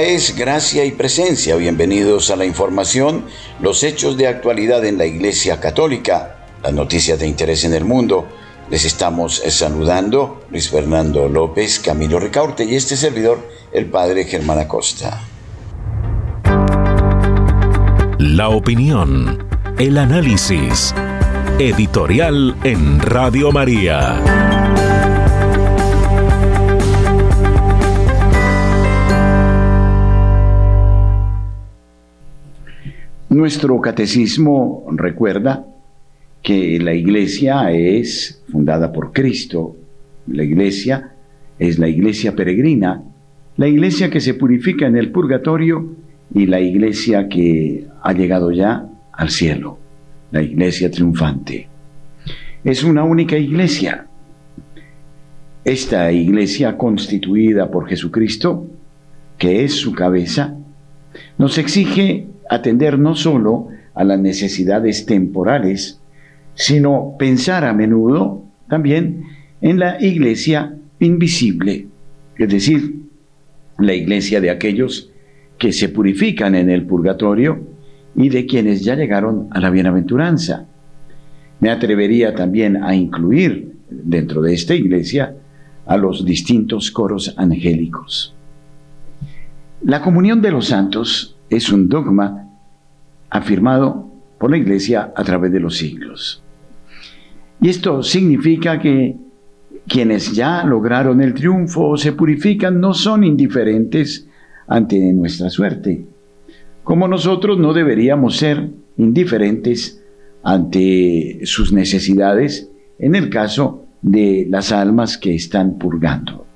Es gracia y presencia. Bienvenidos a la información, los hechos de actualidad en la Iglesia Católica, las noticias de interés en el mundo. Les estamos saludando Luis Fernando López, Camilo Ricaurte y este servidor, el Padre Germán Acosta. La opinión, el análisis, editorial en Radio María. Nuestro catecismo recuerda que la iglesia es fundada por Cristo, la iglesia es la iglesia peregrina, la iglesia que se purifica en el purgatorio y la iglesia que ha llegado ya al cielo, la iglesia triunfante. Es una única iglesia. Esta iglesia constituida por Jesucristo, que es su cabeza, nos exige atender no solo a las necesidades temporales, sino pensar a menudo también en la iglesia invisible, es decir, la iglesia de aquellos que se purifican en el purgatorio y de quienes ya llegaron a la bienaventuranza. Me atrevería también a incluir dentro de esta iglesia a los distintos coros angélicos. La comunión de los santos es un dogma afirmado por la Iglesia a través de los siglos. Y esto significa que quienes ya lograron el triunfo o se purifican no son indiferentes ante nuestra suerte, como nosotros no deberíamos ser indiferentes ante sus necesidades en el caso de las almas que están purgando.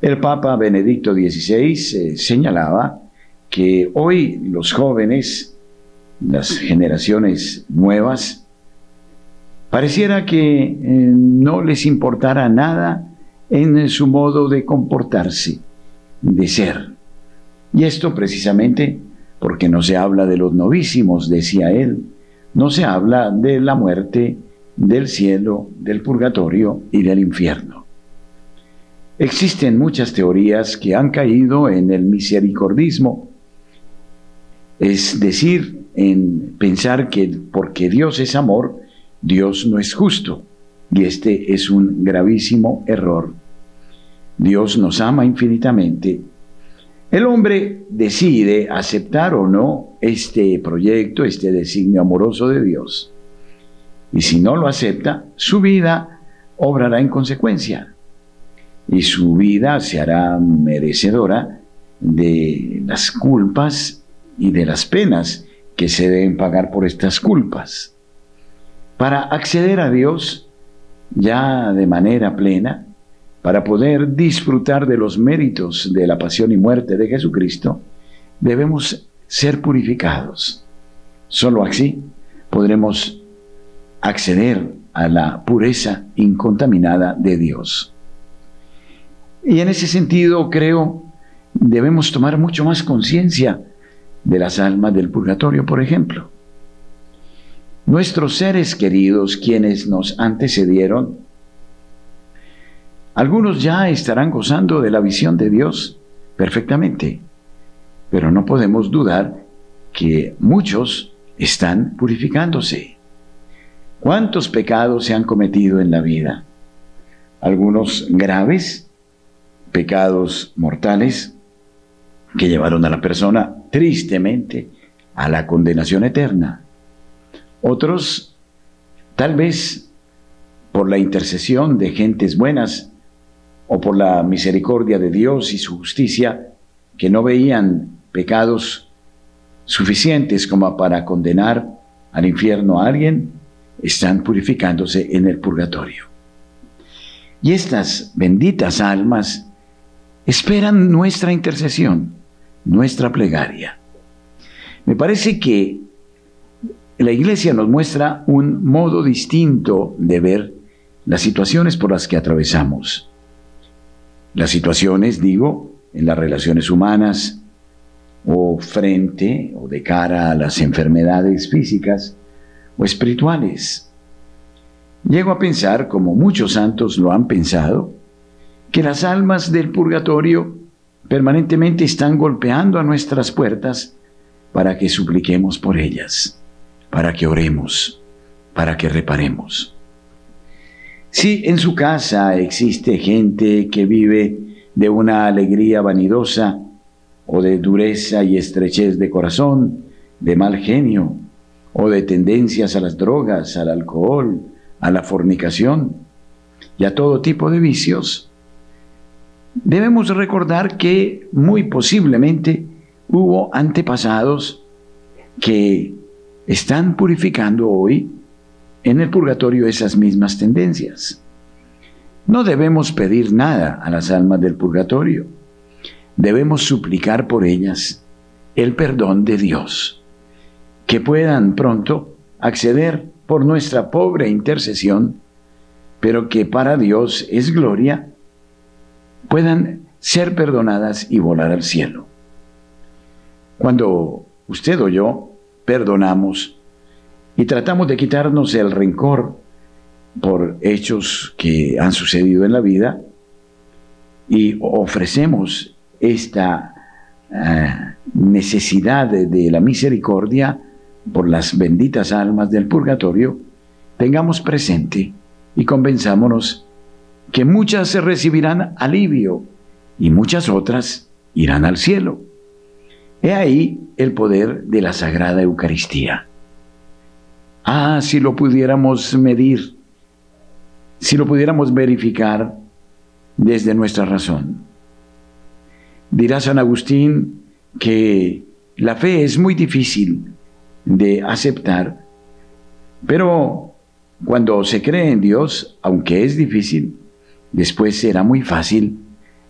El Papa Benedicto XVI eh, señalaba que hoy los jóvenes, las generaciones nuevas, pareciera que eh, no les importara nada en su modo de comportarse, de ser. Y esto precisamente porque no se habla de los novísimos, decía él, no se habla de la muerte, del cielo, del purgatorio y del infierno. Existen muchas teorías que han caído en el misericordismo, es decir, en pensar que porque Dios es amor, Dios no es justo. Y este es un gravísimo error. Dios nos ama infinitamente. El hombre decide aceptar o no este proyecto, este designio amoroso de Dios. Y si no lo acepta, su vida obrará en consecuencia. Y su vida se hará merecedora de las culpas y de las penas que se deben pagar por estas culpas. Para acceder a Dios ya de manera plena, para poder disfrutar de los méritos de la pasión y muerte de Jesucristo, debemos ser purificados. Solo así podremos acceder a la pureza incontaminada de Dios. Y en ese sentido creo debemos tomar mucho más conciencia de las almas del purgatorio, por ejemplo. Nuestros seres queridos, quienes nos antecedieron, algunos ya estarán gozando de la visión de Dios perfectamente, pero no podemos dudar que muchos están purificándose. ¿Cuántos pecados se han cometido en la vida? Algunos graves, pecados mortales, que llevaron a la persona tristemente a la condenación eterna. Otros, tal vez por la intercesión de gentes buenas o por la misericordia de Dios y su justicia, que no veían pecados suficientes como para condenar al infierno a alguien, están purificándose en el purgatorio. Y estas benditas almas esperan nuestra intercesión nuestra plegaria. Me parece que la iglesia nos muestra un modo distinto de ver las situaciones por las que atravesamos. Las situaciones, digo, en las relaciones humanas o frente o de cara a las enfermedades físicas o espirituales. Llego a pensar, como muchos santos lo han pensado, que las almas del purgatorio permanentemente están golpeando a nuestras puertas para que supliquemos por ellas, para que oremos, para que reparemos. Si en su casa existe gente que vive de una alegría vanidosa o de dureza y estrechez de corazón, de mal genio o de tendencias a las drogas, al alcohol, a la fornicación y a todo tipo de vicios, debemos recordar que muy posiblemente hubo antepasados que están purificando hoy en el purgatorio esas mismas tendencias. No debemos pedir nada a las almas del purgatorio. Debemos suplicar por ellas el perdón de Dios, que puedan pronto acceder por nuestra pobre intercesión, pero que para Dios es gloria, puedan ser perdonadas y volar al cielo. Cuando usted o yo perdonamos, y tratamos de quitarnos el rencor por hechos que han sucedido en la vida y ofrecemos esta eh, necesidad de, la misericordia por las benditas almas del purgatorio, tengamos presente y convenzámonos que muchas recibirán alivio y muchas otras irán al cielo. He ahí el poder de la Sagrada Eucaristía. Ah, si lo pudiéramos medir, si lo pudiéramos verificar desde nuestra razón. Dirá San Agustín que la fe es muy difícil de aceptar, pero cuando se cree en Dios, aunque es difícil, después será muy fácil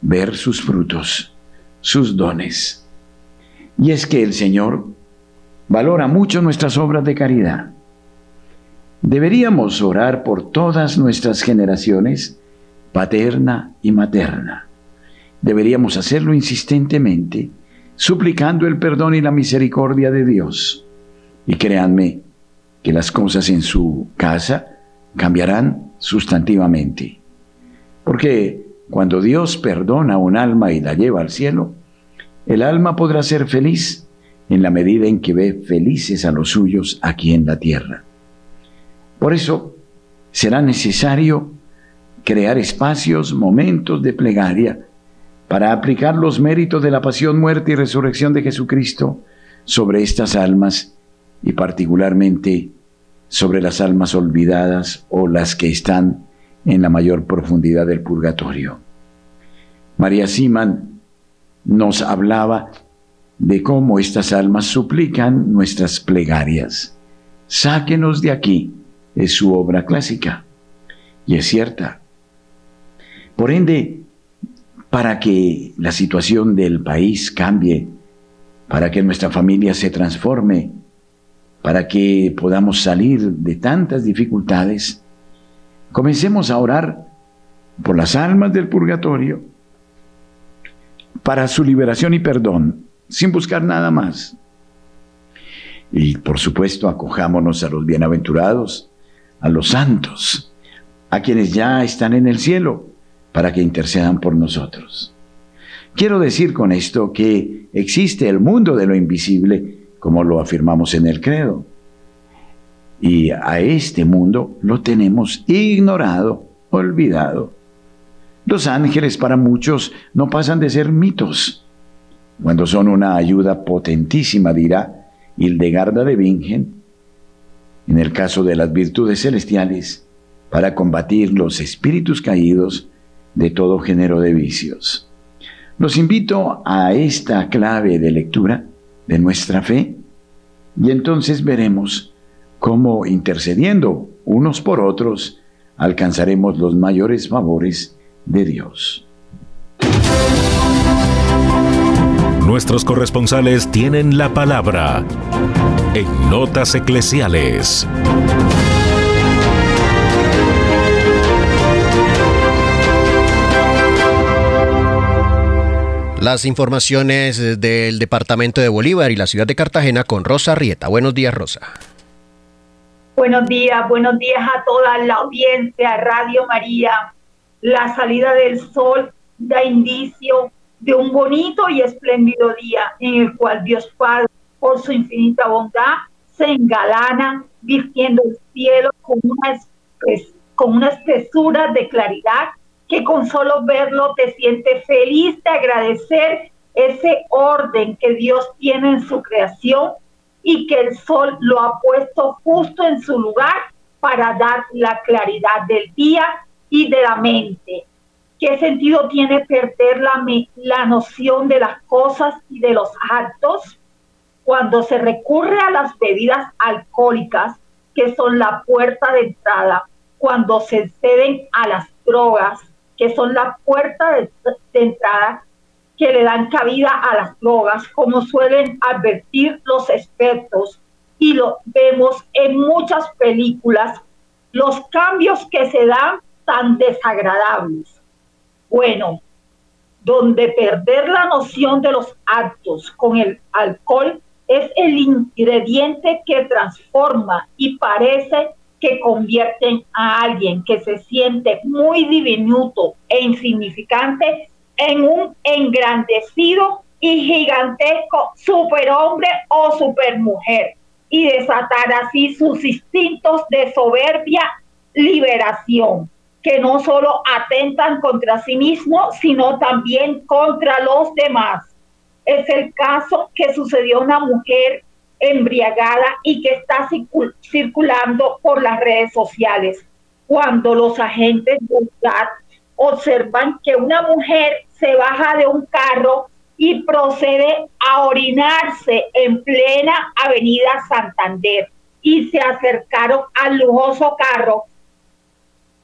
ver sus frutos, sus dones. Y es que el Señor valora mucho nuestras obras de caridad. Deberíamos orar por todas nuestras generaciones, paterna y materna. Deberíamos hacerlo insistentemente, suplicando el perdón y la misericordia de Dios. Y créanme que las cosas en su casa cambiarán sustantivamente. Porque cuando Dios perdona a un alma y la lleva al cielo, el alma podrá ser feliz en la medida en que ve felices a los suyos aquí en la tierra. Por eso será necesario crear espacios, momentos de plegaria para aplicar los méritos de la pasión, muerte y resurrección de Jesucristo sobre estas almas y particularmente sobre las almas olvidadas o las que están en la mayor profundidad del purgatorio. María Siman nos hablaba de cómo estas almas suplican nuestras plegarias. Sáquenos de aquí es su obra clásica y es cierta. Por ende, para que la situación del país cambie, para que nuestra familia se transforme, para que podamos salir de tantas dificultades, comencemos a orar por las almas del purgatorio, para su liberación y perdón, sin buscar nada más. Y por supuesto, acojámonos a los bienaventurados, a los santos, a quienes ya están en el cielo, para que intercedan por nosotros. Quiero decir con esto que existe el mundo de lo invisible, como lo afirmamos en el credo. Y a este mundo lo tenemos ignorado, olvidado. Los ángeles para muchos no pasan de ser mitos, cuando son una ayuda potentísima, dirá Hildegarda de Bingen, en el caso de las virtudes celestiales, para combatir los espíritus caídos de todo género de vicios. Los invito a esta clave de lectura de nuestra fe y entonces veremos cómo intercediendo unos por otros alcanzaremos los mayores favores de Dios. Nuestros corresponsales tienen la palabra en Notas Eclesiales. Las informaciones del departamento de Bolívar y la ciudad de Cartagena con Rosa Rieta. Buenos días, Rosa. Buenos días, buenos días a toda la audiencia, Radio María. La salida del sol da indicio de un bonito y espléndido día en el cual Dios Padre, por su infinita bondad, se engalana vistiendo el cielo con una, con una espesura de claridad que con solo verlo te siente feliz de agradecer ese orden que Dios tiene en su creación y que el sol lo ha puesto justo en su lugar para dar la claridad del día y de la mente. ¿Qué sentido tiene perder la, la noción de las cosas y de los actos cuando se recurre a las bebidas alcohólicas, que son la puerta de entrada, cuando se ceden a las drogas, que son la puerta de, entrada que le dan cabida a las drogas, como suelen advertir los expertos, y lo vemos en muchas películas, los cambios que se dan tan desagradables. Bueno, donde perder la noción de los actos con el alcohol es el ingrediente que transforma y parece que convierten a alguien que se siente muy diminuto e insignificante en un engrandecido y gigantesco superhombre o supermujer y desatar así sus instintos de soberbia liberación, que no solo atentan contra sí mismo, sino también contra los demás. Es el caso que sucedió una mujer embriagada y que está circulando por las redes sociales. Cuando los agentes de observan que una mujer se baja de un carro y procede a orinarse en plena avenida Santander. Y se acercaron al lujoso carro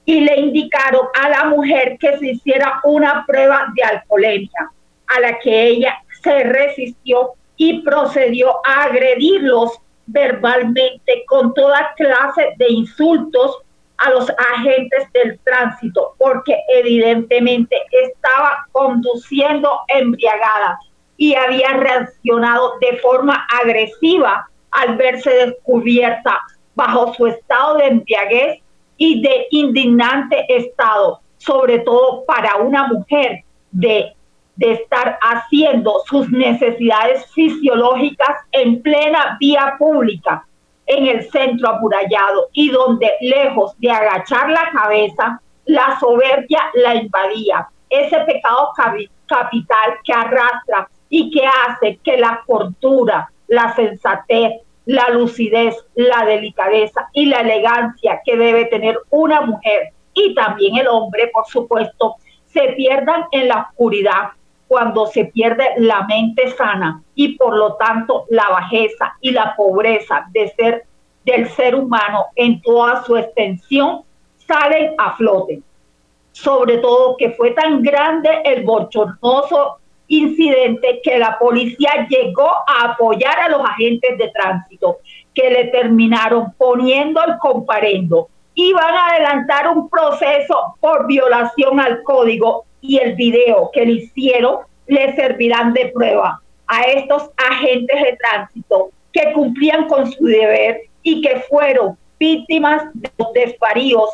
y le indicaron a la mujer que se hiciera una prueba de alcoholemia, a la que ella se resistió y procedió a agredirlos verbalmente con toda clase de insultos a los agentes del tránsito, porque evidentemente estaba conduciendo embriagada y había reaccionado de forma agresiva al verse descubierta bajo su estado de embriaguez y de indignante estado, sobre todo para una mujer de de estar haciendo sus necesidades fisiológicas en plena vía pública, en el centro amurallado, y donde lejos de agachar la cabeza, la soberbia la invadía. Ese pecado capital que arrastra y que hace que la cordura, la sensatez, la lucidez, la delicadeza y la elegancia que debe tener una mujer y también el hombre, por supuesto, se pierdan en la oscuridad cuando se pierde la mente sana y por lo tanto la bajeza y la pobreza del ser humano en toda su extensión salen a flote. Sobre todo que fue tan grande el bochornoso incidente que la policía llegó a apoyar a los agentes de tránsito que le terminaron poniendo el comparendo. Iban a adelantar un proceso por violación al código y el video que le hicieron le servirán de prueba a estos agentes de tránsito que cumplían con su deber y que fueron víctimas de los desvaríos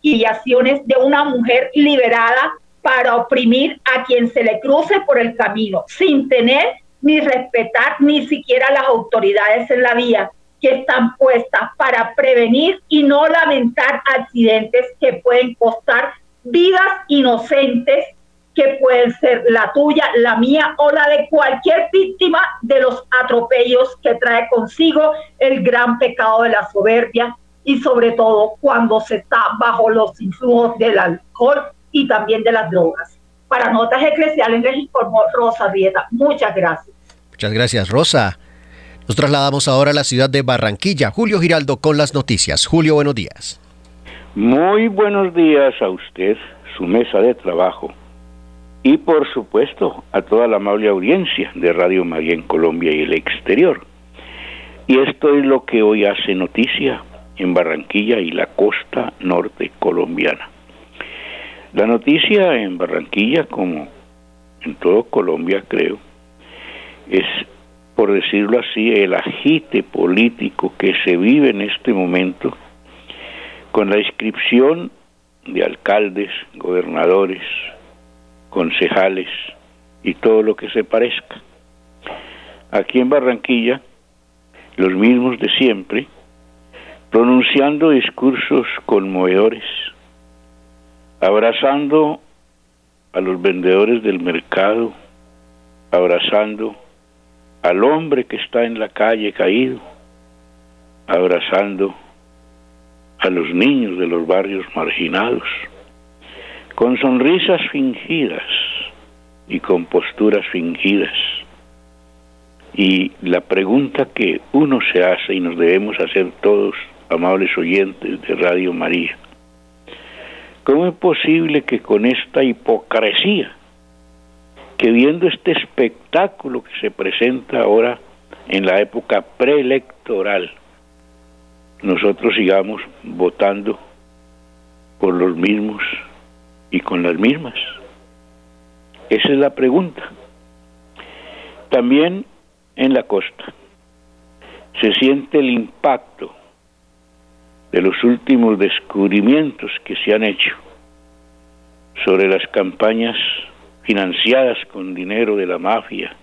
y acciones de una mujer liberada para oprimir a quien se le cruce por el camino, sin tener ni respetar ni siquiera las autoridades en la vía que están puestas para prevenir y no lamentar accidentes que pueden costar vidas inocentes que pueden ser la tuya, la mía o la de cualquier víctima de los atropellos que trae consigo el gran pecado de la soberbia y sobre todo cuando se está bajo los influjos del alcohol y también de las drogas. Para Notas Eclesiales les informó Rosa Rieta. Muchas gracias. Muchas gracias, Rosa. Nos trasladamos ahora a la ciudad de Barranquilla. Julio Giraldo con las noticias. Julio, buenos días. Muy buenos días a usted, su mesa de trabajo y por supuesto a toda la amable audiencia de Radio María en Colombia y el exterior. Y esto es lo que hoy hace noticia en Barranquilla y la costa norte colombiana. La noticia en Barranquilla, como en todo Colombia creo, es, por decirlo así, el agite político que se vive en este momento con la inscripción de alcaldes, gobernadores, concejales y todo lo que se parezca. Aquí en Barranquilla, los mismos de siempre, pronunciando discursos conmovedores, abrazando a los vendedores del mercado, abrazando al hombre que está en la calle caído, abrazando a los niños de los barrios marginados, con sonrisas fingidas y con posturas fingidas. Y la pregunta que uno se hace y nos debemos hacer todos, amables oyentes de Radio María, ¿cómo es posible que con esta hipocresía, que viendo este espectáculo que se presenta ahora en la época preelectoral, nosotros sigamos votando por los mismos y con las mismas? Esa es la pregunta. También en la costa se siente el impacto de los últimos descubrimientos que se han hecho sobre las campañas financiadas con dinero de la mafia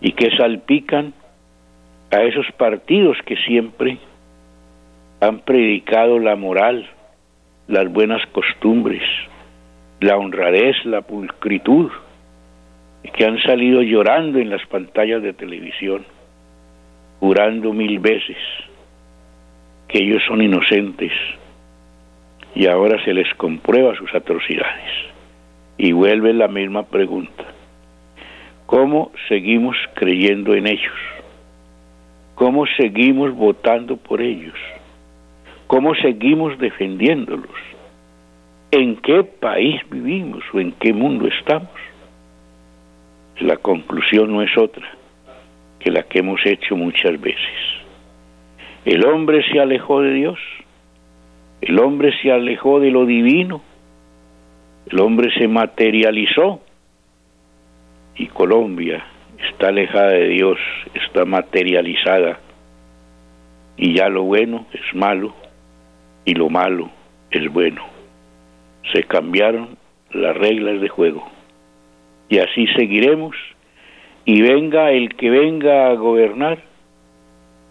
y que salpican a esos partidos que siempre han predicado la moral, las buenas costumbres, la honradez, la pulcritud, que han salido llorando en las pantallas de televisión, jurando mil veces que ellos son inocentes, y ahora se les comprueba sus atrocidades. Y vuelve la misma pregunta. ¿Cómo seguimos creyendo en ellos? ¿Cómo seguimos votando por ellos? ¿Cómo seguimos defendiéndolos? ¿En qué país vivimos o en qué mundo estamos? La conclusión no es otra que la que hemos hecho muchas veces. El hombre se alejó de Dios, el hombre se alejó de lo divino, el hombre se materializó y Colombia está alejada de Dios, está materializada y ya lo bueno es malo y lo malo es bueno. Se cambiaron las reglas de juego y así seguiremos y venga el que venga a gobernar,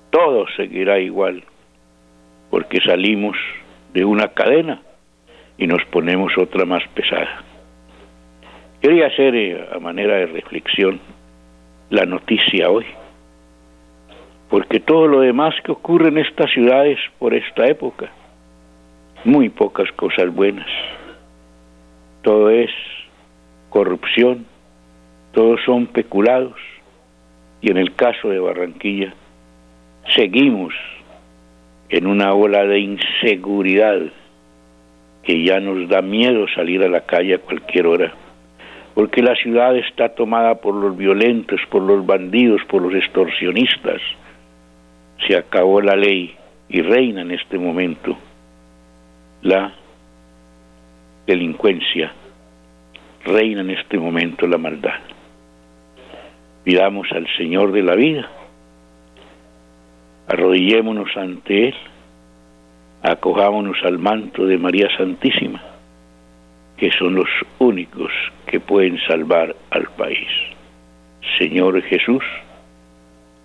todo seguirá igual, porque salimos de una cadena y nos ponemos otra más pesada. Quería hacer eh, a manera de reflexión la noticia hoy, porque todo lo demás que ocurre en estas ciudades por esta época, muy pocas cosas buenas. Todo es corrupción, todos son peculados. Y en el caso de Barranquilla seguimos en una ola de inseguridad que ya nos da miedo salir a la calle a cualquier hora, porque la ciudad está tomada por los violentos, por los bandidos, por los extorsionistas. Se acabó la ley y reina en este momento la delincuencia reina en este momento la maldad. Pidamos al Señor de la vida, arrodillémonos ante Él, acojámonos al manto de María Santísima, que son los únicos que pueden salvar al país. Señor Jesús,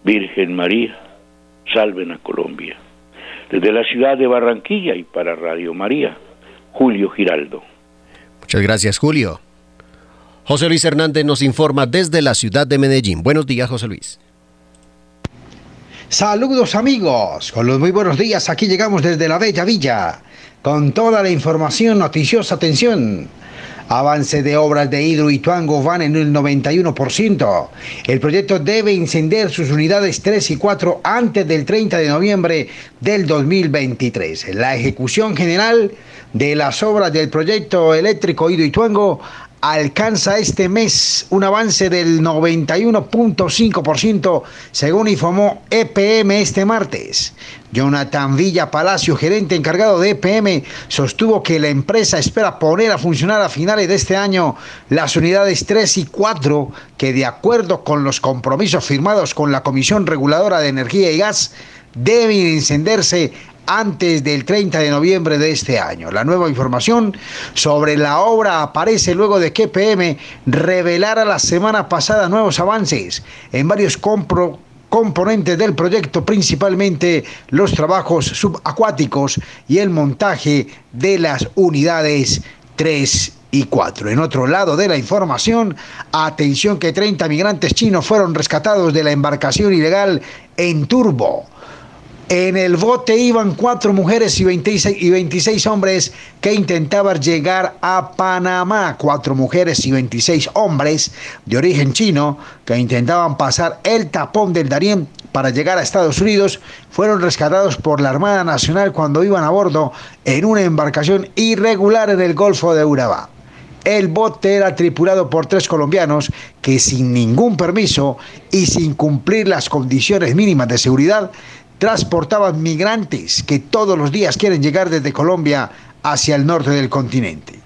Virgen María, salven a Colombia. Desde la ciudad de Barranquilla y para Radio María, Julio Giraldo. Muchas gracias, Julio. José Luis Hernández nos informa desde la ciudad de Medellín. Buenos días, José Luis. Saludos amigos, con los muy buenos días, aquí llegamos desde la Bella Villa, con toda la información noticiosa, atención. Avance de obras de Hidro y Tuango van en el 91%. El proyecto debe encender sus unidades 3 y 4 antes del 30 de noviembre del 2023. La ejecución general de las obras del proyecto eléctrico Hidro y Tuango alcanza este mes un avance del 91.5%, según informó EPM este martes. Jonathan Villa Palacio, gerente encargado de EPM, sostuvo que la empresa espera poner a funcionar a finales de este año las unidades 3 y 4 que de acuerdo con los compromisos firmados con la Comisión Reguladora de Energía y Gas deben encenderse antes del 30 de noviembre de este año. La nueva información sobre la obra aparece luego de que PM revelara la semana pasada nuevos avances en varios componentes del proyecto, principalmente los trabajos subacuáticos y el montaje de las unidades 3 y 4. En otro lado de la información, atención que 30 migrantes chinos fueron rescatados de la embarcación ilegal en Turbo. En el bote iban cuatro mujeres y 26, y 26 hombres que intentaban llegar a Panamá. Cuatro mujeres y 26 hombres de origen chino que intentaban pasar el tapón del Darién para llegar a Estados Unidos fueron rescatados por la Armada Nacional cuando iban a bordo en una embarcación irregular en el Golfo de Urabá. El bote era tripulado por tres colombianos que sin ningún permiso y sin cumplir las condiciones mínimas de seguridad transportaban migrantes que todos los días quieren llegar desde Colombia hacia el norte del continente.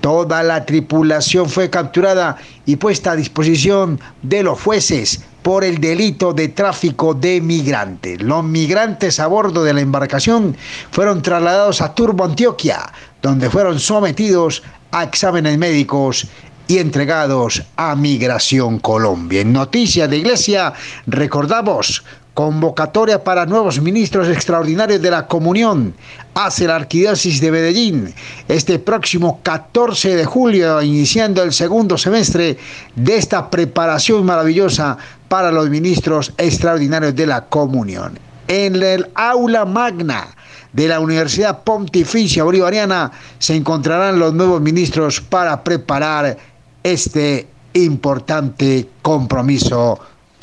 Toda la tripulación fue capturada y puesta a disposición de los jueces por el delito de tráfico de migrantes. Los migrantes a bordo de la embarcación fueron trasladados a Turbo, Antioquia, donde fueron sometidos a exámenes médicos y entregados a Migración Colombia. En Noticias de Iglesia recordamos convocatoria para nuevos ministros extraordinarios de la comunión hace la Arquidiócesis de Medellín este próximo 14 de julio, iniciando el segundo semestre de esta preparación maravillosa para los ministros extraordinarios de la comunión. En el aula magna de la Universidad Pontificia Bolivariana se encontrarán los nuevos ministros para preparar este importante compromiso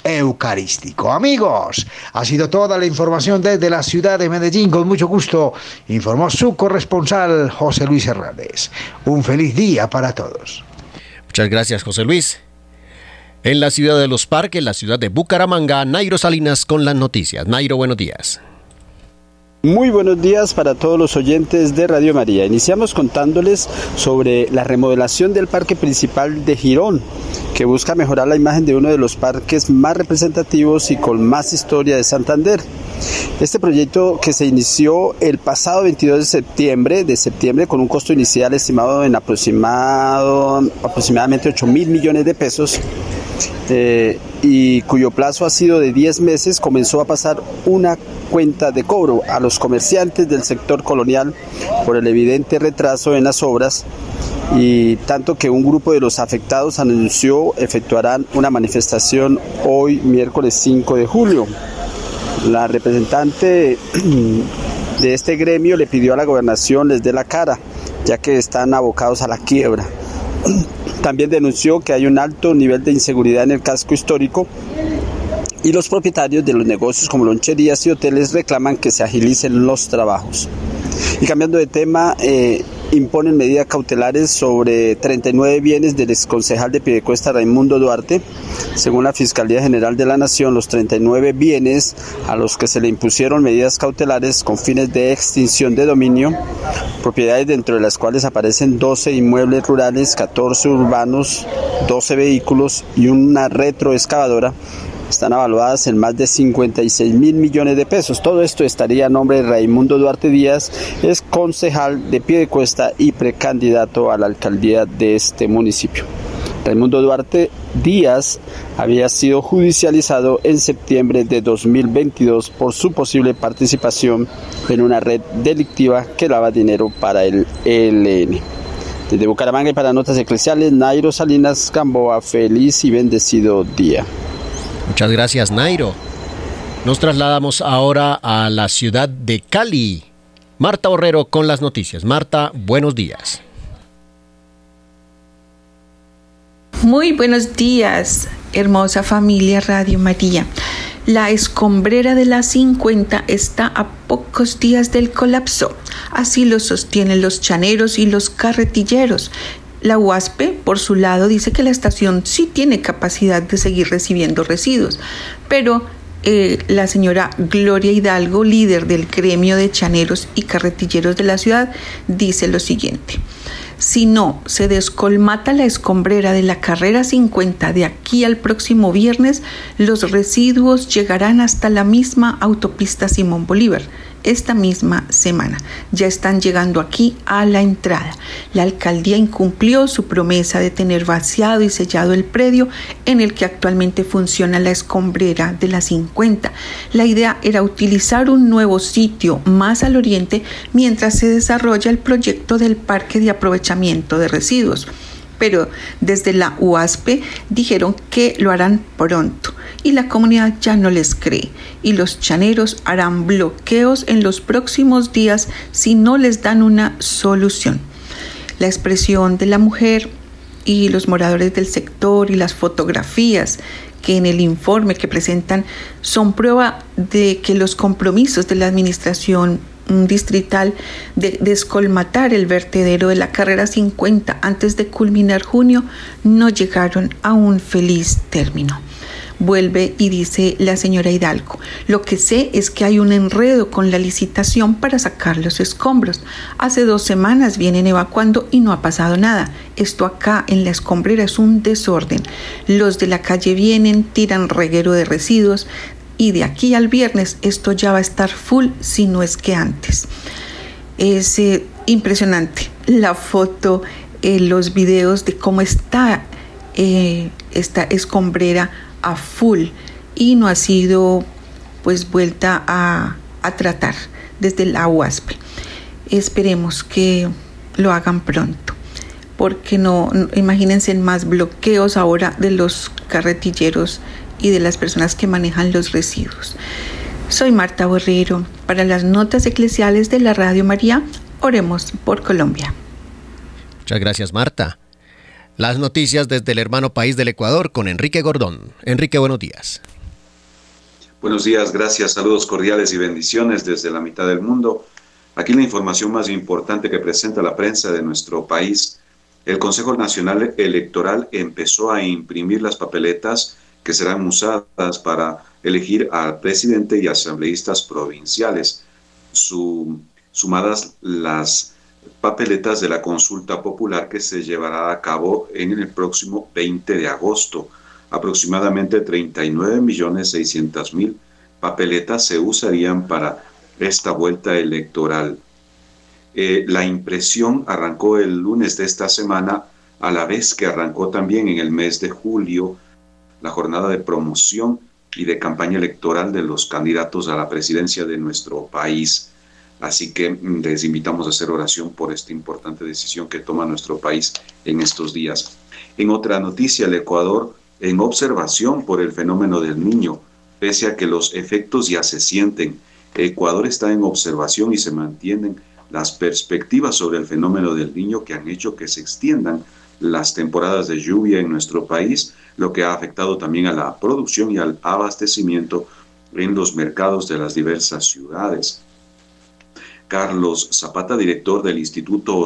eucarístico. Amigos, ha sido toda la información desde la ciudad de Medellín. Con mucho gusto informó su corresponsal José Luis Hernández. Un feliz día para todos. Muchas gracias, José Luis. En la ciudad de Los Parques, la ciudad de Bucaramanga, Nairo Salinas con las noticias. Nairo, buenos días. Muy buenos días para todos los oyentes de Radio María. Iniciamos contándoles sobre la remodelación del parque principal de Girón, que busca mejorar la imagen de uno de los parques más representativos y con más historia de Santander. Este proyecto que se inició el pasado 22 de septiembre, de septiembre con un costo inicial estimado en aproximado, aproximadamente 8 mil millones de pesos, eh, y cuyo plazo ha sido de 10 meses, comenzó a pasar una cuenta de cobro a los comerciantes del sector colonial por el evidente retraso en las obras y tanto que un grupo de los afectados anunció efectuarán una manifestación hoy miércoles 5 de julio. La representante de este gremio le pidió a la gobernación les dé la cara, ya que están abocados a la quiebra. También denunció que hay un alto nivel de inseguridad en el casco histórico y los propietarios de los negocios como loncherías y hoteles reclaman que se agilicen los trabajos. Y cambiando de tema, eh, imponen medidas cautelares sobre 39 bienes del exconcejal de Piedecuesta Raimundo Duarte. Según la Fiscalía General de la Nación, los 39 bienes a los que se le impusieron medidas cautelares con fines de extinción de dominio, propiedades dentro de las cuales aparecen 12 inmuebles rurales, 14 urbanos, 12 vehículos y una retroexcavadora, están avaluadas en más de 56 mil millones de pesos. Todo esto estaría a nombre de Raimundo Duarte Díaz, es concejal de Piedecuesta y precandidato a la alcaldía de este municipio. Raimundo Duarte Díaz había sido judicializado en septiembre de 2022 por su posible participación en una red delictiva que daba dinero para el ELN. Desde Bucaramanga y para Notas Eclesiales, Nairo Salinas Gamboa, feliz y bendecido día. Muchas gracias, Nairo. Nos trasladamos ahora a la ciudad de Cali. Marta Borrero con las noticias. Marta, buenos días. Muy buenos días, hermosa familia Radio María. La escombrera de la 50 está a pocos días del colapso. Así lo sostienen los chaneros y los carretilleros, la UASPE, por su lado, dice que la estación sí tiene capacidad de seguir recibiendo residuos, pero eh, la señora Gloria Hidalgo, líder del gremio de chaneros y carretilleros de la ciudad, dice lo siguiente. Si no se descolmata la escombrera de la carrera 50 de aquí al próximo viernes, los residuos llegarán hasta la misma autopista Simón Bolívar esta misma semana. Ya están llegando aquí a la entrada. La alcaldía incumplió su promesa de tener vaciado y sellado el predio en el que actualmente funciona la escombrera de la 50. La idea era utilizar un nuevo sitio más al oriente mientras se desarrolla el proyecto del parque de aprovechamiento de residuos pero desde la UASPE dijeron que lo harán pronto y la comunidad ya no les cree y los chaneros harán bloqueos en los próximos días si no les dan una solución. La expresión de la mujer y los moradores del sector y las fotografías que en el informe que presentan son prueba de que los compromisos de la administración distrital de descolmatar el vertedero de la carrera 50 antes de culminar junio no llegaron a un feliz término. Vuelve y dice la señora Hidalgo, lo que sé es que hay un enredo con la licitación para sacar los escombros. Hace dos semanas vienen evacuando y no ha pasado nada. Esto acá en la escombrera es un desorden. Los de la calle vienen, tiran reguero de residuos, y de aquí al viernes esto ya va a estar full si no es que antes. Es eh, impresionante la foto, eh, los videos de cómo está eh, esta escombrera a full y no ha sido pues vuelta a, tratar desde la UASP. Esperemos que lo hagan pronto porque no, imagínense más bloqueos ahora de los carretilleros y de las personas que manejan los residuos. Soy Marta Borrero. Para las notas eclesiales de la Radio María, oremos por Colombia. Muchas gracias, Marta. Las noticias desde el hermano país del Ecuador con Enrique Gordón. Enrique, buenos días. Buenos días, gracias, saludos cordiales y bendiciones desde la mitad del mundo. Aquí la información más importante que presenta la prensa de nuestro país. El Consejo Nacional Electoral empezó a imprimir las papeletas que serán usadas para elegir al presidente y asambleístas provinciales, sumadas las papeletas de la consulta popular que se llevará a cabo en el próximo 20 de agosto. Aproximadamente 39.600.000 papeletas se usarían para esta vuelta electoral. Eh, la impresión arrancó el lunes de esta semana, a la vez que arrancó también en el mes de julio la jornada de promoción y de campaña electoral de los candidatos a la presidencia de nuestro país. Así que mm, les invitamos a hacer oración por esta importante decisión que toma nuestro país en estos días. En otra noticia, el Ecuador en observación por el fenómeno del niño, pese a que los efectos ya se sienten. Ecuador está en observación y se mantienen las perspectivas sobre el fenómeno del niño que han hecho que se extiendan las temporadas de lluvia en nuestro país, lo que ha afectado también a la producción y al abastecimiento en los mercados de las diversas ciudades. Carlos Zapata, director del Instituto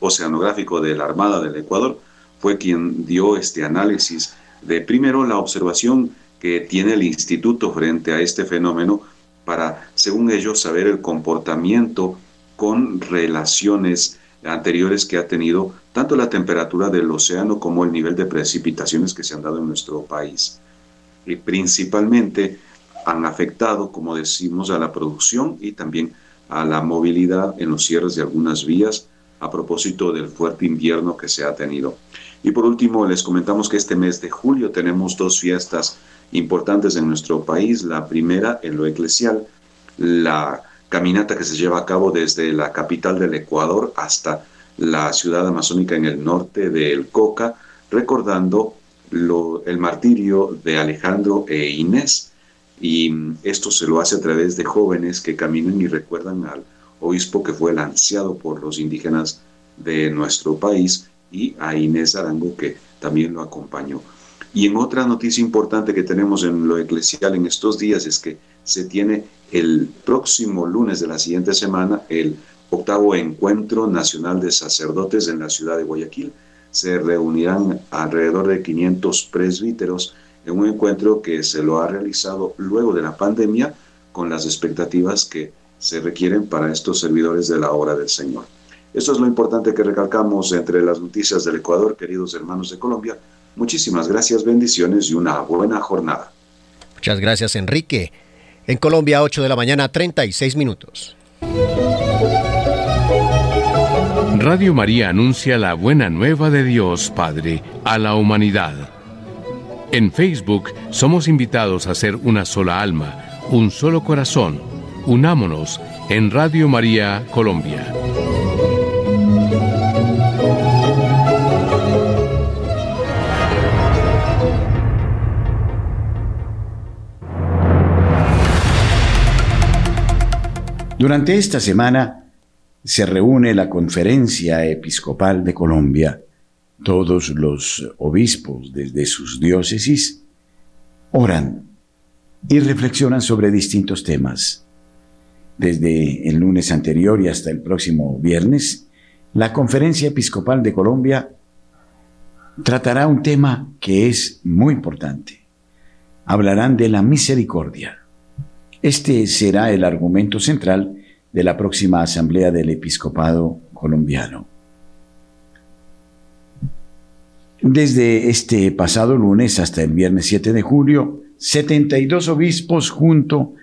Oceanográfico de la Armada del Ecuador, fue quien dio este análisis de primero la observación que tiene el instituto frente a este fenómeno para, según ellos, saber el comportamiento con relaciones anteriores que ha tenido tanto la temperatura del océano como el nivel de precipitaciones que se han dado en nuestro país. Y principalmente han afectado, como decimos, a la producción y también a la movilidad en los cierres de algunas vías a propósito del fuerte invierno que se ha tenido. Y por último, les comentamos que este mes de julio tenemos dos fiestas importantes en nuestro país. La primera, en lo eclesial, la caminata que se lleva a cabo desde la capital del Ecuador hasta la ciudad amazónica en el norte del Coca, recordando el martirio de Alejandro e Inés. Y esto se lo hace a través de jóvenes que caminan y recuerdan al obispo que fue lanceado por los indígenas de nuestro país y a Inés Arango que también lo acompañó. Y en otra noticia importante que tenemos en lo eclesial en estos días es que se tiene el próximo lunes de la siguiente semana el octavo encuentro nacional de sacerdotes en la ciudad de Guayaquil. Se reunirán alrededor de 500 presbíteros en un encuentro que se lo ha realizado luego de la pandemia con las expectativas que se requieren para estos servidores de la obra del Señor. Esto es lo importante que recalcamos entre las noticias del Ecuador, queridos hermanos de Colombia. Muchísimas gracias, bendiciones y una buena jornada. Muchas gracias, Enrique. En Colombia, 8 de la mañana, 36 minutos. Radio María anuncia la buena nueva de Dios Padre a la humanidad. En Facebook somos invitados a ser una sola alma, un solo corazón. Unámonos en Radio María Colombia. Durante esta semana se reúne la Conferencia Episcopal de Colombia. Todos los obispos desde sus diócesis oran y reflexionan sobre distintos temas. Desde el lunes anterior y hasta el próximo viernes, la Conferencia Episcopal de Colombia tratará un tema que es muy importante. Hablarán de la misericordia. Este será el argumento central de la próxima Asamblea del Episcopado colombiano. Desde este pasado lunes hasta el viernes 7 de julio, 72 obispos junto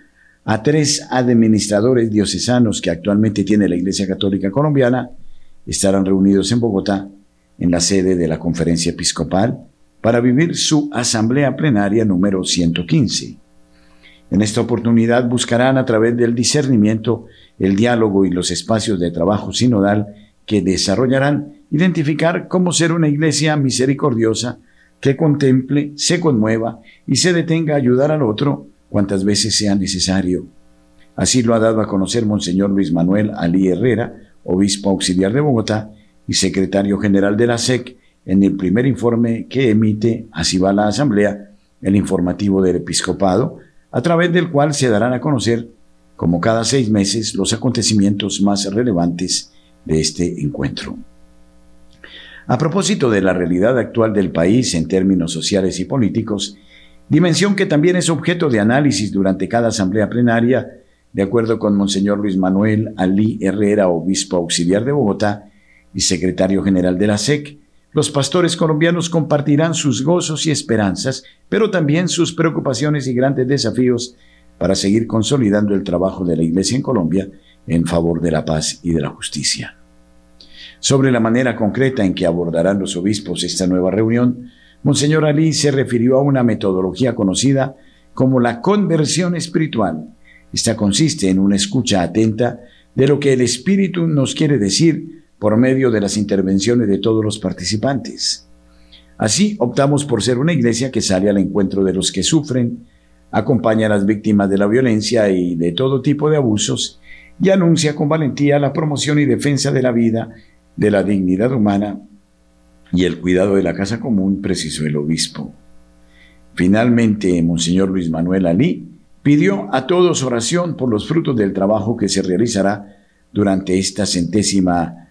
a tres administradores diocesanos que actualmente tiene la Iglesia Católica Colombiana estarán reunidos en Bogotá, en la sede de la Conferencia Episcopal, para vivir su Asamblea Plenaria número 115. En esta oportunidad buscarán a través del discernimiento, el diálogo y los espacios de trabajo sinodal que desarrollarán identificar cómo ser una iglesia misericordiosa que contemple, se conmueva y se detenga a ayudar al otro cuantas veces sea necesario. Así lo ha dado a conocer Monseñor Luis Manuel Ali Herrera, obispo auxiliar de Bogotá y secretario general de la SEC, en el primer informe que emite, así va la Asamblea, el informativo del Episcopado, a través del cual se darán a conocer, como cada seis meses, los acontecimientos más relevantes de este encuentro. A propósito de la realidad actual del país en términos sociales y políticos, dimensión que también es objeto de análisis durante cada asamblea plenaria, de acuerdo con Monseñor Luis Manuel Alí Herrera, obispo auxiliar de Bogotá y secretario general de la SEC, los pastores colombianos compartirán sus gozos y esperanzas, pero también sus preocupaciones y grandes desafíos para seguir consolidando el trabajo de la Iglesia en Colombia en favor de la paz y de la justicia. Sobre la manera concreta en que abordarán los obispos esta nueva reunión, Monseñor Ali se refirió a una metodología conocida como la conversión espiritual. Esta consiste en una escucha atenta de lo que el Espíritu nos quiere decir por medio de las intervenciones de todos los participantes. Así optamos por ser una iglesia que sale al encuentro de los que sufren, acompaña a las víctimas de la violencia y de todo tipo de abusos y anuncia con valentía la promoción y defensa de la vida, de la dignidad humana y el cuidado de la casa común, precisó el obispo. Finalmente, Monseñor Luis Manuel Alí pidió a todos oración por los frutos del trabajo que se realizará durante esta centésima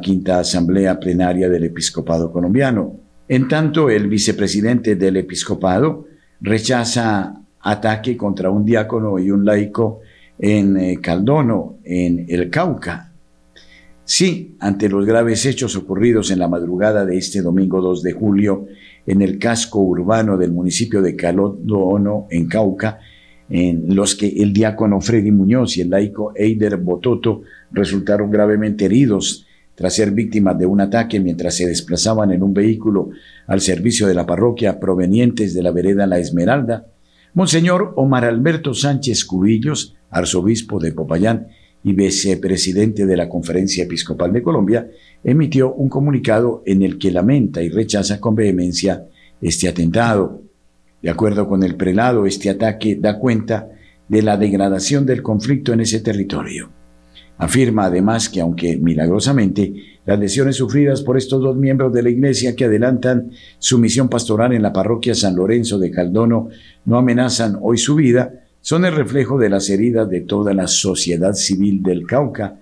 quinta Asamblea Plenaria del Episcopado Colombiano. En tanto, el vicepresidente del Episcopado rechaza ataque contra un diácono y un laico en eh, Caldono, en el Cauca. Sí, ante los graves hechos ocurridos en la madrugada de este domingo 2 de julio en el casco urbano del municipio de Caldono, en Cauca, en los que el diácono Freddy Muñoz y el laico Eider Bototo resultaron gravemente heridos tras ser víctimas de un ataque mientras se desplazaban en un vehículo al servicio de la parroquia provenientes de la vereda La Esmeralda, Monseñor Omar Alberto Sánchez Cubillos, arzobispo de Popayán y vicepresidente de la Conferencia Episcopal de Colombia, emitió un comunicado en el que lamenta y rechaza con vehemencia este atentado. De acuerdo con el prelado, este ataque da cuenta de la degradación del conflicto en ese territorio. Afirma además que aunque milagrosamente las lesiones sufridas por estos dos miembros de la Iglesia que adelantan su misión pastoral en la parroquia San Lorenzo de Caldono no amenazan hoy su vida, son el reflejo de las heridas de toda la sociedad civil del Cauca,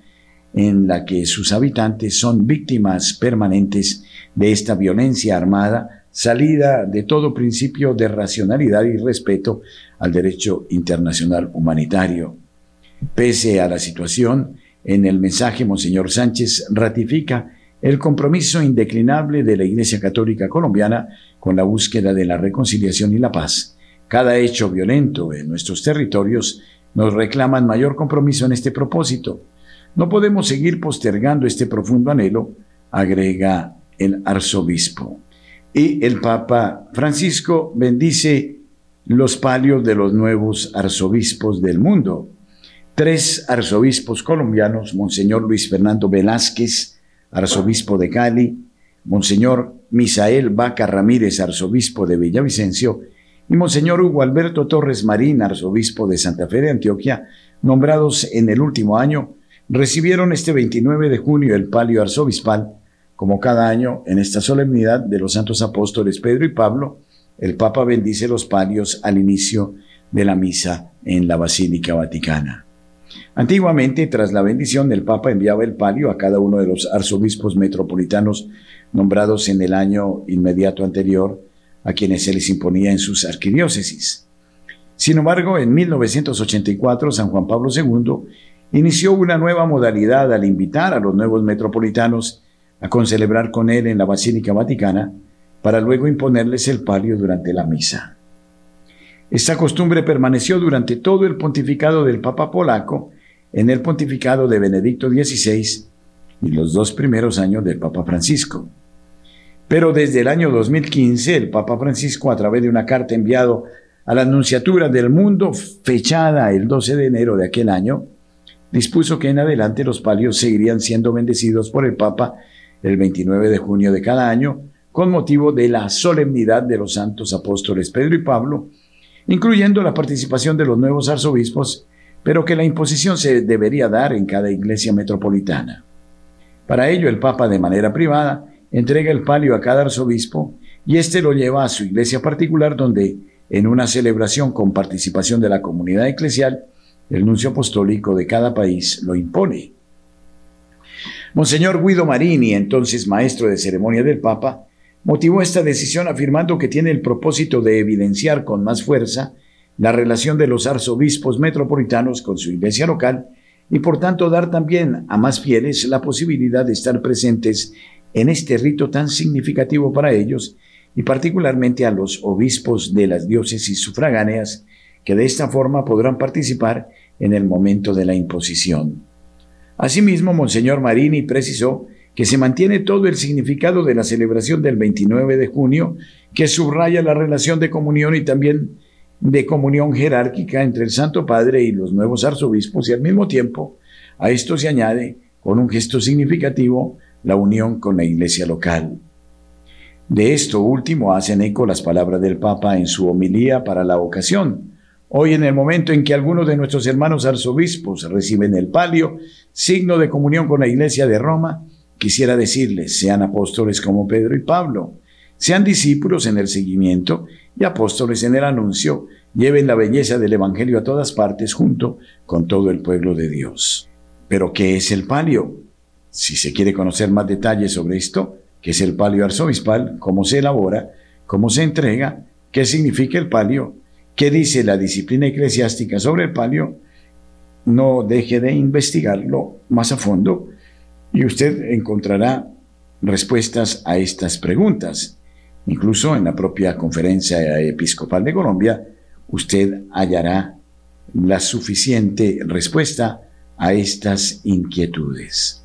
en la que sus habitantes son víctimas permanentes de esta violencia armada salida de todo principio de racionalidad y respeto al derecho internacional humanitario. Pese a la situación, en el mensaje, Monseñor Sánchez ratifica el compromiso indeclinable de la Iglesia Católica Colombiana con la búsqueda de la reconciliación y la paz, cada hecho violento en nuestros territorios nos reclaman mayor compromiso en este propósito. No podemos seguir postergando este profundo anhelo, agrega el arzobispo. Y el Papa Francisco bendice los palios de los nuevos arzobispos del mundo. Tres arzobispos colombianos, Monseñor Luis Fernando Velázquez, arzobispo de Cali, Monseñor Misael Vaca Ramírez, arzobispo de Villavicencio, y Monseñor Hugo Alberto Torres Marín, arzobispo de Santa Fe de Antioquia, nombrados en el último año, recibieron este 29 de junio el palio arzobispal, como cada año en esta solemnidad de los santos apóstoles Pedro y Pablo, el Papa bendice los palios al inicio de la misa en la Basílica Vaticana. Antiguamente, tras la bendición, el Papa enviaba el palio a cada uno de los arzobispos metropolitanos nombrados en el año inmediato anterior a quienes se les imponía en sus arquidiócesis. Sin embargo, en 1984 San Juan Pablo II inició una nueva modalidad al invitar a los nuevos metropolitanos a concelebrar con él en la Basílica Vaticana para luego imponerles el palio durante la misa. Esta costumbre permaneció durante todo el pontificado del Papa polaco, en el pontificado de Benedicto XVI y los dos primeros años del Papa Francisco. Pero desde el año 2015, el Papa Francisco, a través de una carta enviada a la Anunciatura del Mundo, fechada el 12 de enero de aquel año, dispuso que en adelante los palios seguirían siendo bendecidos por el Papa el 29 de junio de cada año, con motivo de la solemnidad de los santos apóstoles Pedro y Pablo, incluyendo la participación de los nuevos arzobispos, pero que la imposición se debería dar en cada iglesia metropolitana. Para ello, el Papa, de manera privada, entrega el palio a cada arzobispo y éste lo lleva a su iglesia particular donde, en una celebración con participación de la comunidad eclesial, el nuncio apostólico de cada país lo impone. Monseñor Guido Marini, entonces maestro de ceremonia del Papa, motivó esta decisión afirmando que tiene el propósito de evidenciar con más fuerza la relación de los arzobispos metropolitanos con su iglesia local y por tanto dar también a más fieles la posibilidad de estar presentes en este rito tan significativo para ellos y particularmente a los obispos de las diócesis sufragáneas que de esta forma podrán participar en el momento de la imposición. Asimismo, Monseñor Marini precisó que se mantiene todo el significado de la celebración del 29 de junio, que subraya la relación de comunión y también de comunión jerárquica entre el Santo Padre y los nuevos arzobispos y al mismo tiempo a esto se añade, con un gesto significativo, la unión con la iglesia local. De esto último hacen eco las palabras del Papa en su homilía para la ocasión. Hoy en el momento en que algunos de nuestros hermanos arzobispos reciben el palio, signo de comunión con la iglesia de Roma, quisiera decirles, sean apóstoles como Pedro y Pablo, sean discípulos en el seguimiento y apóstoles en el anuncio, lleven la belleza del Evangelio a todas partes junto con todo el pueblo de Dios. Pero ¿qué es el palio? Si se quiere conocer más detalles sobre esto, qué es el palio arzobispal, cómo se elabora, cómo se entrega, qué significa el palio, qué dice la disciplina eclesiástica sobre el palio, no deje de investigarlo más a fondo y usted encontrará respuestas a estas preguntas. Incluso en la propia Conferencia Episcopal de Colombia, usted hallará la suficiente respuesta a estas inquietudes.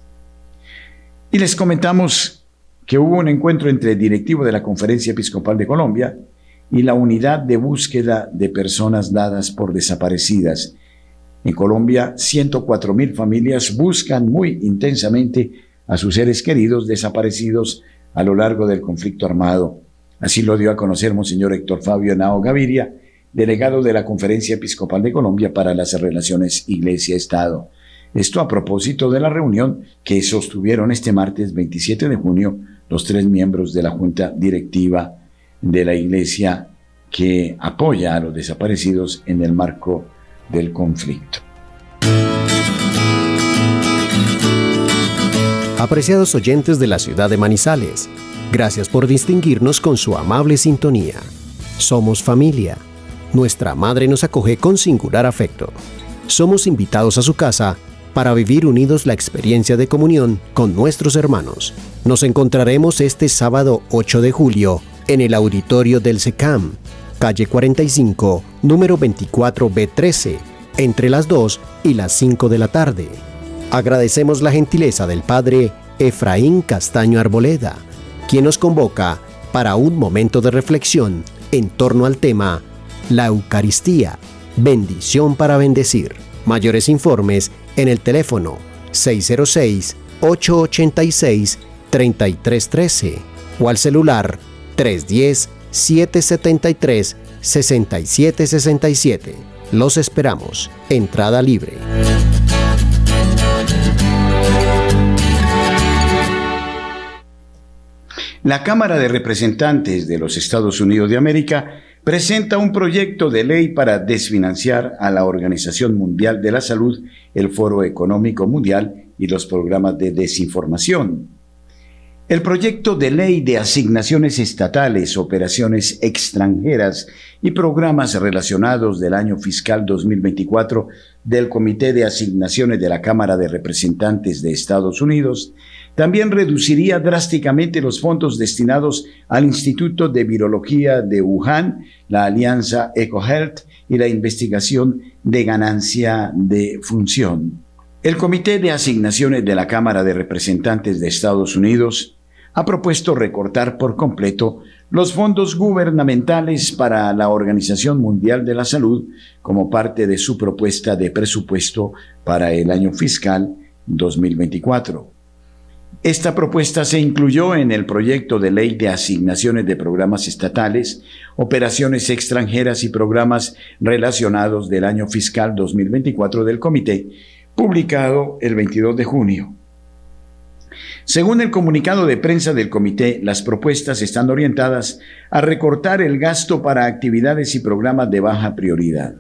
Y les comentamos que hubo un encuentro entre el directivo de la Conferencia Episcopal de Colombia y la unidad de búsqueda de personas dadas por desaparecidas. En Colombia, 104 mil familias buscan muy intensamente a sus seres queridos desaparecidos a lo largo del conflicto armado. Así lo dio a conocer Monseñor Héctor Fabio Nao Gaviria, delegado de la Conferencia Episcopal de Colombia para las Relaciones Iglesia-Estado. Esto a propósito de la reunión que sostuvieron este martes 27 de junio los tres miembros de la Junta Directiva de la Iglesia que apoya a los desaparecidos en el marco del conflicto. Apreciados oyentes de la ciudad de Manizales, gracias por distinguirnos con su amable sintonía. Somos familia. Nuestra madre nos acoge con singular afecto. Somos invitados a su casa para vivir unidos la experiencia de comunión con nuestros hermanos. Nos encontraremos este sábado 8 de julio en el auditorio del SECAM calle 45, número 24B13, entre las 2 y las 5 de la tarde. Agradecemos la gentileza del Padre Efraín Castaño Arboleda, quien nos convoca para un momento de reflexión en torno al tema La Eucaristía, bendición para bendecir. Mayores informes en el teléfono 606-886-3313 o al celular 310-773-6767. Los esperamos. Entrada libre. La Cámara de Representantes de los Estados Unidos de América presenta un proyecto de ley para desfinanciar a la Organización Mundial de la Salud, el Foro Económico Mundial y los programas de desinformación. El proyecto de ley de asignaciones estatales, operaciones extranjeras y programas relacionados del año fiscal 2024 del Comité de Asignaciones de la Cámara de Representantes de Estados Unidos también reduciría drásticamente los fondos destinados al Instituto de Virología de Wuhan, la Alianza EcoHealth y la investigación de ganancia de función. El Comité de Asignaciones de la Cámara de Representantes de Estados Unidos ha propuesto recortar por completo los fondos gubernamentales para la Organización Mundial de la Salud como parte de su propuesta de presupuesto para el año fiscal 2024. Esta propuesta se incluyó en el proyecto de ley de asignaciones de programas estatales, operaciones extranjeras y programas relacionados del año fiscal 2024 del Comité, publicado el 22 de junio. Según el comunicado de prensa del comité, las propuestas están orientadas a recortar el gasto para actividades y programas de baja prioridad.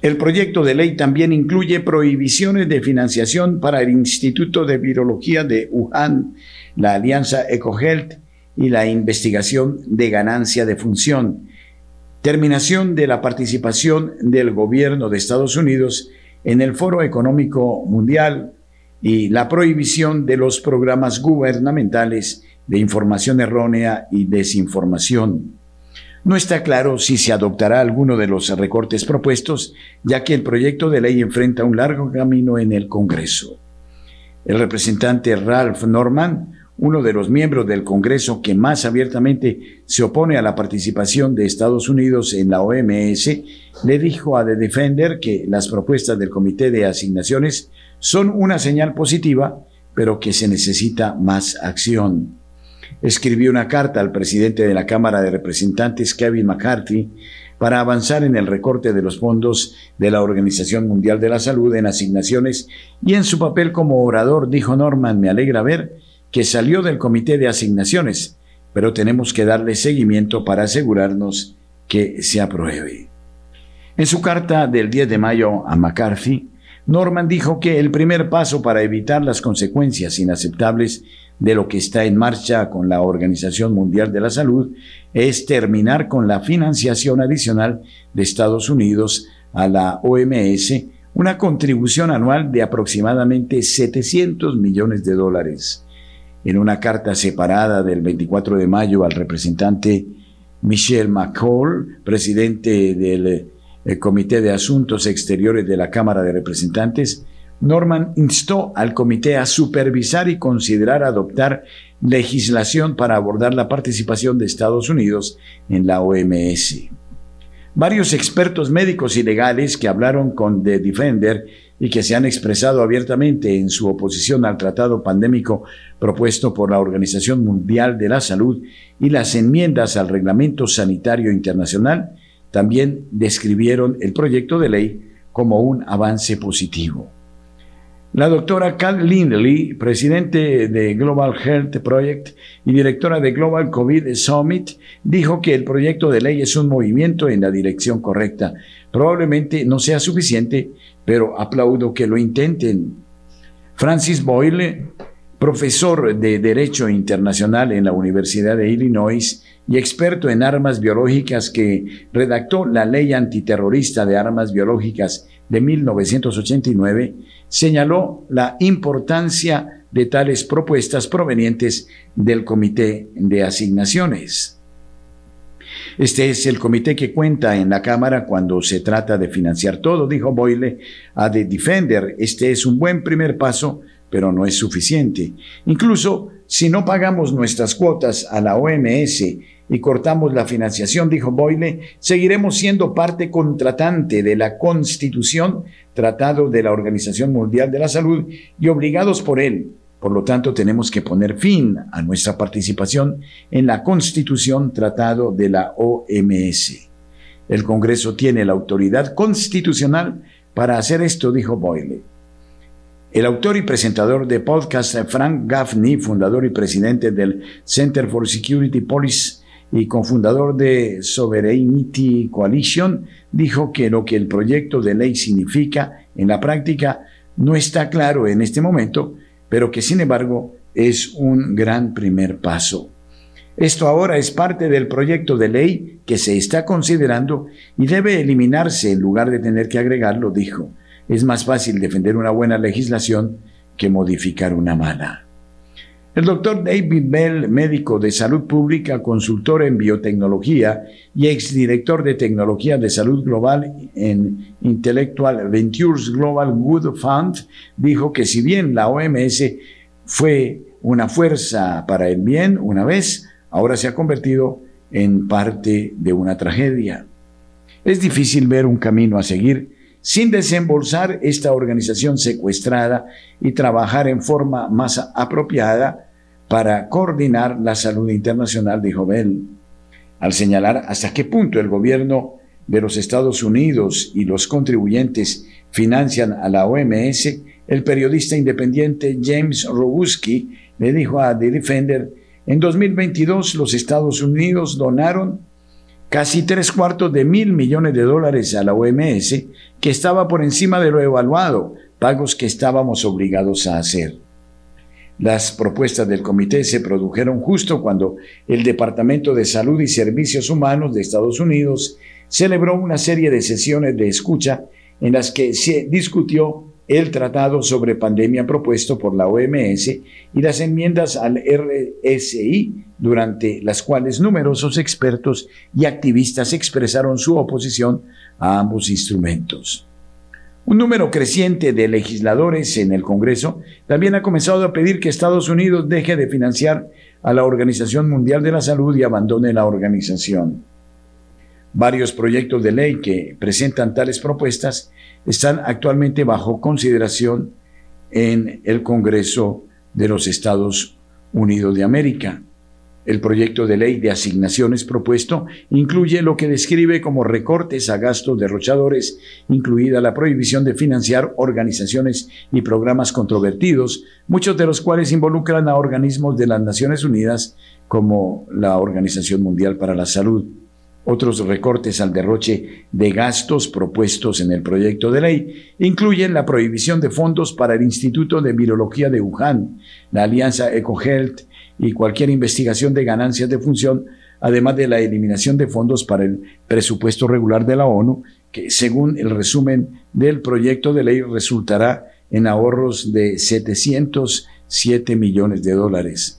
El proyecto de ley también incluye prohibiciones de financiación para el Instituto de Virología de Wuhan, la Alianza EcoHealth y la investigación de ganancia de función, terminación de la participación del gobierno de Estados Unidos en el Foro Económico Mundial y la prohibición de los programas gubernamentales de información errónea y desinformación. No está claro si se adoptará alguno de los recortes propuestos, ya que el proyecto de ley enfrenta un largo camino en el Congreso. El representante Ralph Norman, uno de los miembros del Congreso que más abiertamente se opone a la participación de Estados Unidos en la OMS, le dijo a The Defender que las propuestas del Comité de Asignaciones son una señal positiva, pero que se necesita más acción escribió una carta al presidente de la Cámara de Representantes, Kevin McCarthy, para avanzar en el recorte de los fondos de la Organización Mundial de la Salud en asignaciones y en su papel como orador dijo Norman, me alegra ver que salió del comité de asignaciones, pero tenemos que darle seguimiento para asegurarnos que se apruebe. En su carta del 10 de mayo a McCarthy, Norman dijo que el primer paso para evitar las consecuencias inaceptables de lo que está en marcha con la Organización Mundial de la Salud es terminar con la financiación adicional de Estados Unidos a la OMS, una contribución anual de aproximadamente 700 millones de dólares. En una carta separada del 24 de mayo al representante Michelle McCall, presidente del eh, Comité de Asuntos Exteriores de la Cámara de Representantes, Norman instó al comité a supervisar y considerar adoptar legislación para abordar la participación de Estados Unidos en la OMS. Varios expertos médicos y legales que hablaron con The Defender y que se han expresado abiertamente en su oposición al tratado pandémico propuesto por la Organización Mundial de la Salud y las enmiendas al Reglamento Sanitario Internacional, también describieron el proyecto de ley como un avance positivo. La doctora Cal Lindley, presidente de Global Health Project y directora de Global COVID Summit, dijo que el proyecto de ley es un movimiento en la dirección correcta. Probablemente no sea suficiente, pero aplaudo que lo intenten. Francis Boyle, profesor de Derecho Internacional en la Universidad de Illinois y experto en armas biológicas que redactó la ley antiterrorista de armas biológicas de 1989, señaló la importancia de tales propuestas provenientes del Comité de Asignaciones. Este es el comité que cuenta en la Cámara cuando se trata de financiar todo, dijo Boyle a The Defender. Este es un buen primer paso, pero no es suficiente. Incluso si no pagamos nuestras cuotas a la OMS y cortamos la financiación, dijo Boyle, seguiremos siendo parte contratante de la Constitución, Tratado de la Organización Mundial de la Salud y obligados por él por lo tanto, tenemos que poner fin a nuestra participación en la Constitución Tratado de la OMS. El Congreso tiene la autoridad constitucional para hacer esto, dijo Boyle. El autor y presentador de podcast Frank Gaffney, fundador y presidente del Center for Security Policy y cofundador de Sovereignty Coalition, dijo que lo que el proyecto de ley significa en la práctica no está claro en este momento, pero que sin embargo es un gran primer paso. Esto ahora es parte del proyecto de ley que se está considerando y debe eliminarse en lugar de tener que agregarlo, dijo. Es más fácil defender una buena legislación que modificar una mala. El doctor David Bell, médico de salud pública, consultor en biotecnología y exdirector de tecnología de salud global en Intellectual Ventures Global Good Fund, dijo que si bien la OMS fue una fuerza para el bien una vez, ahora se ha convertido en parte de una tragedia. Es difícil ver un camino a seguir sin desembolsar esta organización secuestrada y trabajar en forma más apropiada para coordinar la salud internacional, dijo Bell, al señalar hasta qué punto el gobierno de los Estados Unidos y los contribuyentes financian a la OMS, el periodista independiente James Roguski le dijo a The Defender, en 2022 los Estados Unidos donaron casi tres cuartos de mil millones de dólares a la OMS, que estaba por encima de lo evaluado, pagos que estábamos obligados a hacer. Las propuestas del comité se produjeron justo cuando el Departamento de Salud y Servicios Humanos de Estados Unidos celebró una serie de sesiones de escucha en las que se discutió el tratado sobre pandemia propuesto por la OMS y las enmiendas al RSI, durante las cuales numerosos expertos y activistas expresaron su oposición a ambos instrumentos. Un número creciente de legisladores en el Congreso también ha comenzado a pedir que Estados Unidos deje de financiar a la Organización Mundial de la Salud y abandone la organización. Varios proyectos de ley que presentan tales propuestas están actualmente bajo consideración en el Congreso de los Estados Unidos de América. El proyecto de ley de asignaciones propuesto incluye lo que describe como recortes a gastos derrochadores, incluida la prohibición de financiar organizaciones y programas controvertidos, muchos de los cuales involucran a organismos de las Naciones Unidas como la Organización Mundial para la Salud. Otros recortes al derroche de gastos propuestos en el proyecto de ley incluyen la prohibición de fondos para el Instituto de Virología de Wuhan, la Alianza EcoHealth y cualquier investigación de ganancias de función, además de la eliminación de fondos para el presupuesto regular de la ONU, que según el resumen del proyecto de ley resultará en ahorros de 707 millones de dólares.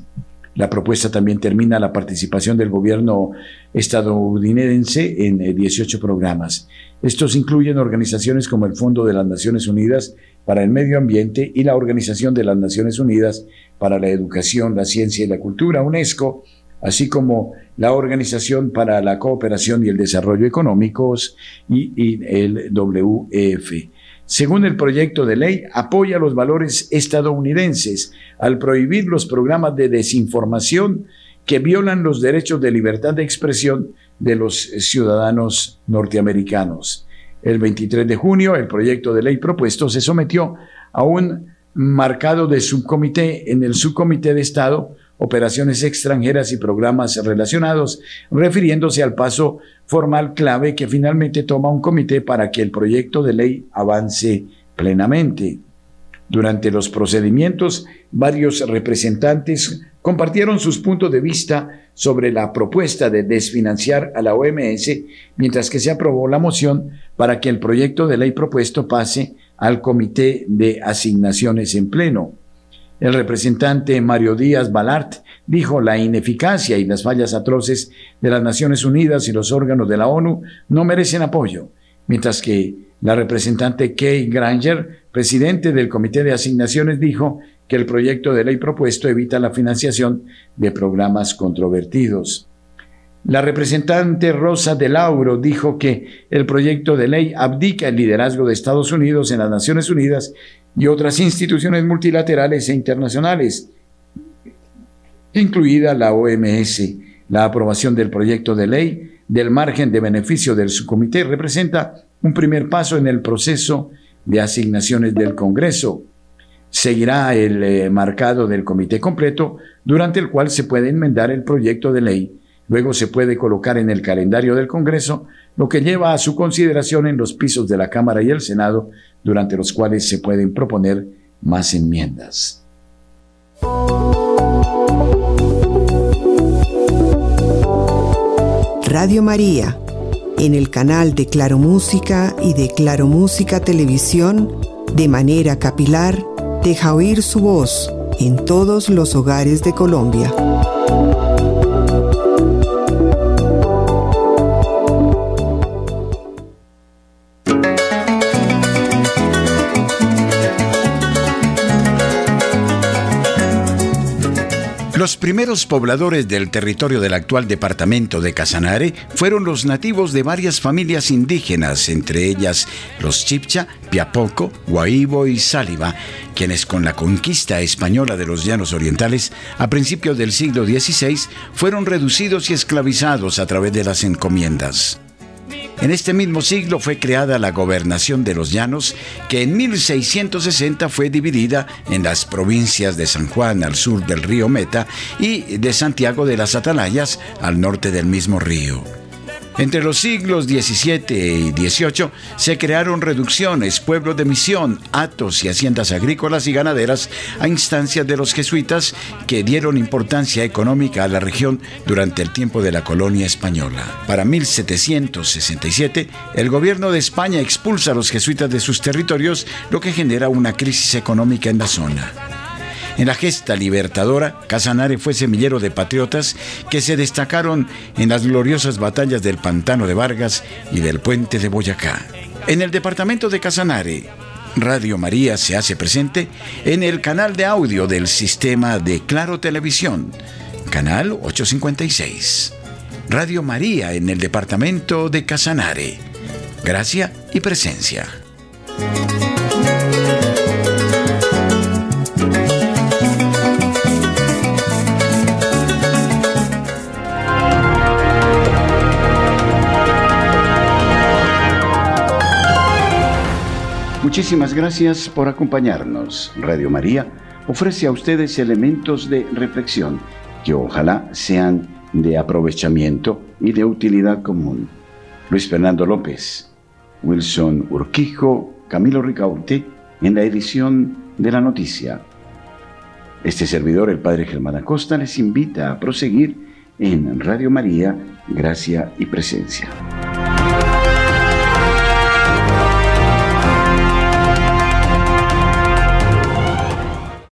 La propuesta también termina la participación del gobierno estadounidense en 18 eh, programas. Estos incluyen organizaciones como el Fondo de las Naciones Unidas para el Medio Ambiente y la Organización de las Naciones Unidas para la Educación, la Ciencia y la Cultura, UNESCO, así como la Organización para la Cooperación y el Desarrollo Económicos y, y el WEF según el proyecto de ley, apoya los valores estadounidenses al prohibir los programas de desinformación que violan los derechos de libertad de expresión de los ciudadanos norteamericanos. El 23 de junio, el proyecto de ley propuesto se sometió a un marcado de subcomité en el subcomité de Estado operaciones extranjeras y programas relacionados, refiriéndose al paso formal clave que finalmente toma un comité para que el proyecto de ley avance plenamente. Durante los procedimientos, varios representantes compartieron sus puntos de vista sobre la propuesta de desfinanciar a la OMS, mientras que se aprobó la moción para que el proyecto de ley propuesto pase al Comité de Asignaciones en Pleno. El representante Mario Díaz Balart dijo la ineficacia y las fallas atroces de las Naciones Unidas y los órganos de la ONU no merecen apoyo, mientras que la representante Kay Granger, presidente del Comité de Asignaciones, dijo que el proyecto de ley propuesto evita la financiación de programas controvertidos. La representante Rosa de Lauro dijo que el proyecto de ley abdica el liderazgo de Estados Unidos en las Naciones Unidas y otras instituciones multilaterales e internacionales, incluida la OMS. La aprobación del proyecto de ley del margen de beneficio del subcomité representa un primer paso en el proceso de asignaciones del Congreso. Seguirá el eh, marcado del comité completo, durante el cual se puede enmendar el proyecto de ley Luego se puede colocar en el calendario del Congreso, lo que lleva a su consideración en los pisos de la Cámara y el Senado, durante los cuales se pueden proponer más enmiendas. Radio María, en el canal de Claro Música y de Claro Música Televisión, de manera capilar, deja oír su voz en todos los hogares de Colombia. Los primeros pobladores del territorio del actual departamento de Casanare fueron los nativos de varias familias indígenas, entre ellas los Chipcha, Piapoco, Guaibo y Sáliva, quienes con la conquista española de los llanos orientales a principios del siglo XVI fueron reducidos y esclavizados a través de las encomiendas. En este mismo siglo fue creada la gobernación de los llanos, que en 1660 fue dividida en las provincias de San Juan al sur del río Meta y de Santiago de las Atalayas al norte del mismo río. Entre los siglos XVII y XVIII se crearon reducciones, pueblos de misión, atos y haciendas agrícolas y ganaderas a instancias de los jesuitas que dieron importancia económica a la región durante el tiempo de la colonia española. Para 1767, el gobierno de España expulsa a los jesuitas de sus territorios, lo que genera una crisis económica en la zona. En la gesta libertadora, Casanare fue semillero de patriotas que se destacaron en las gloriosas batallas del Pantano de Vargas y del Puente de Boyacá. En el departamento de Casanare, Radio María se hace presente en el canal de audio del sistema de Claro Televisión, canal 856. Radio María en el departamento de Casanare. Gracia y presencia. Muchísimas gracias por acompañarnos. Radio María ofrece a ustedes elementos de reflexión que ojalá sean de aprovechamiento y de utilidad común. Luis Fernando López, Wilson Urquijo, Camilo Ricaute en la edición de la noticia. Este servidor, el Padre Germán Acosta, les invita a proseguir en Radio María, Gracia y Presencia.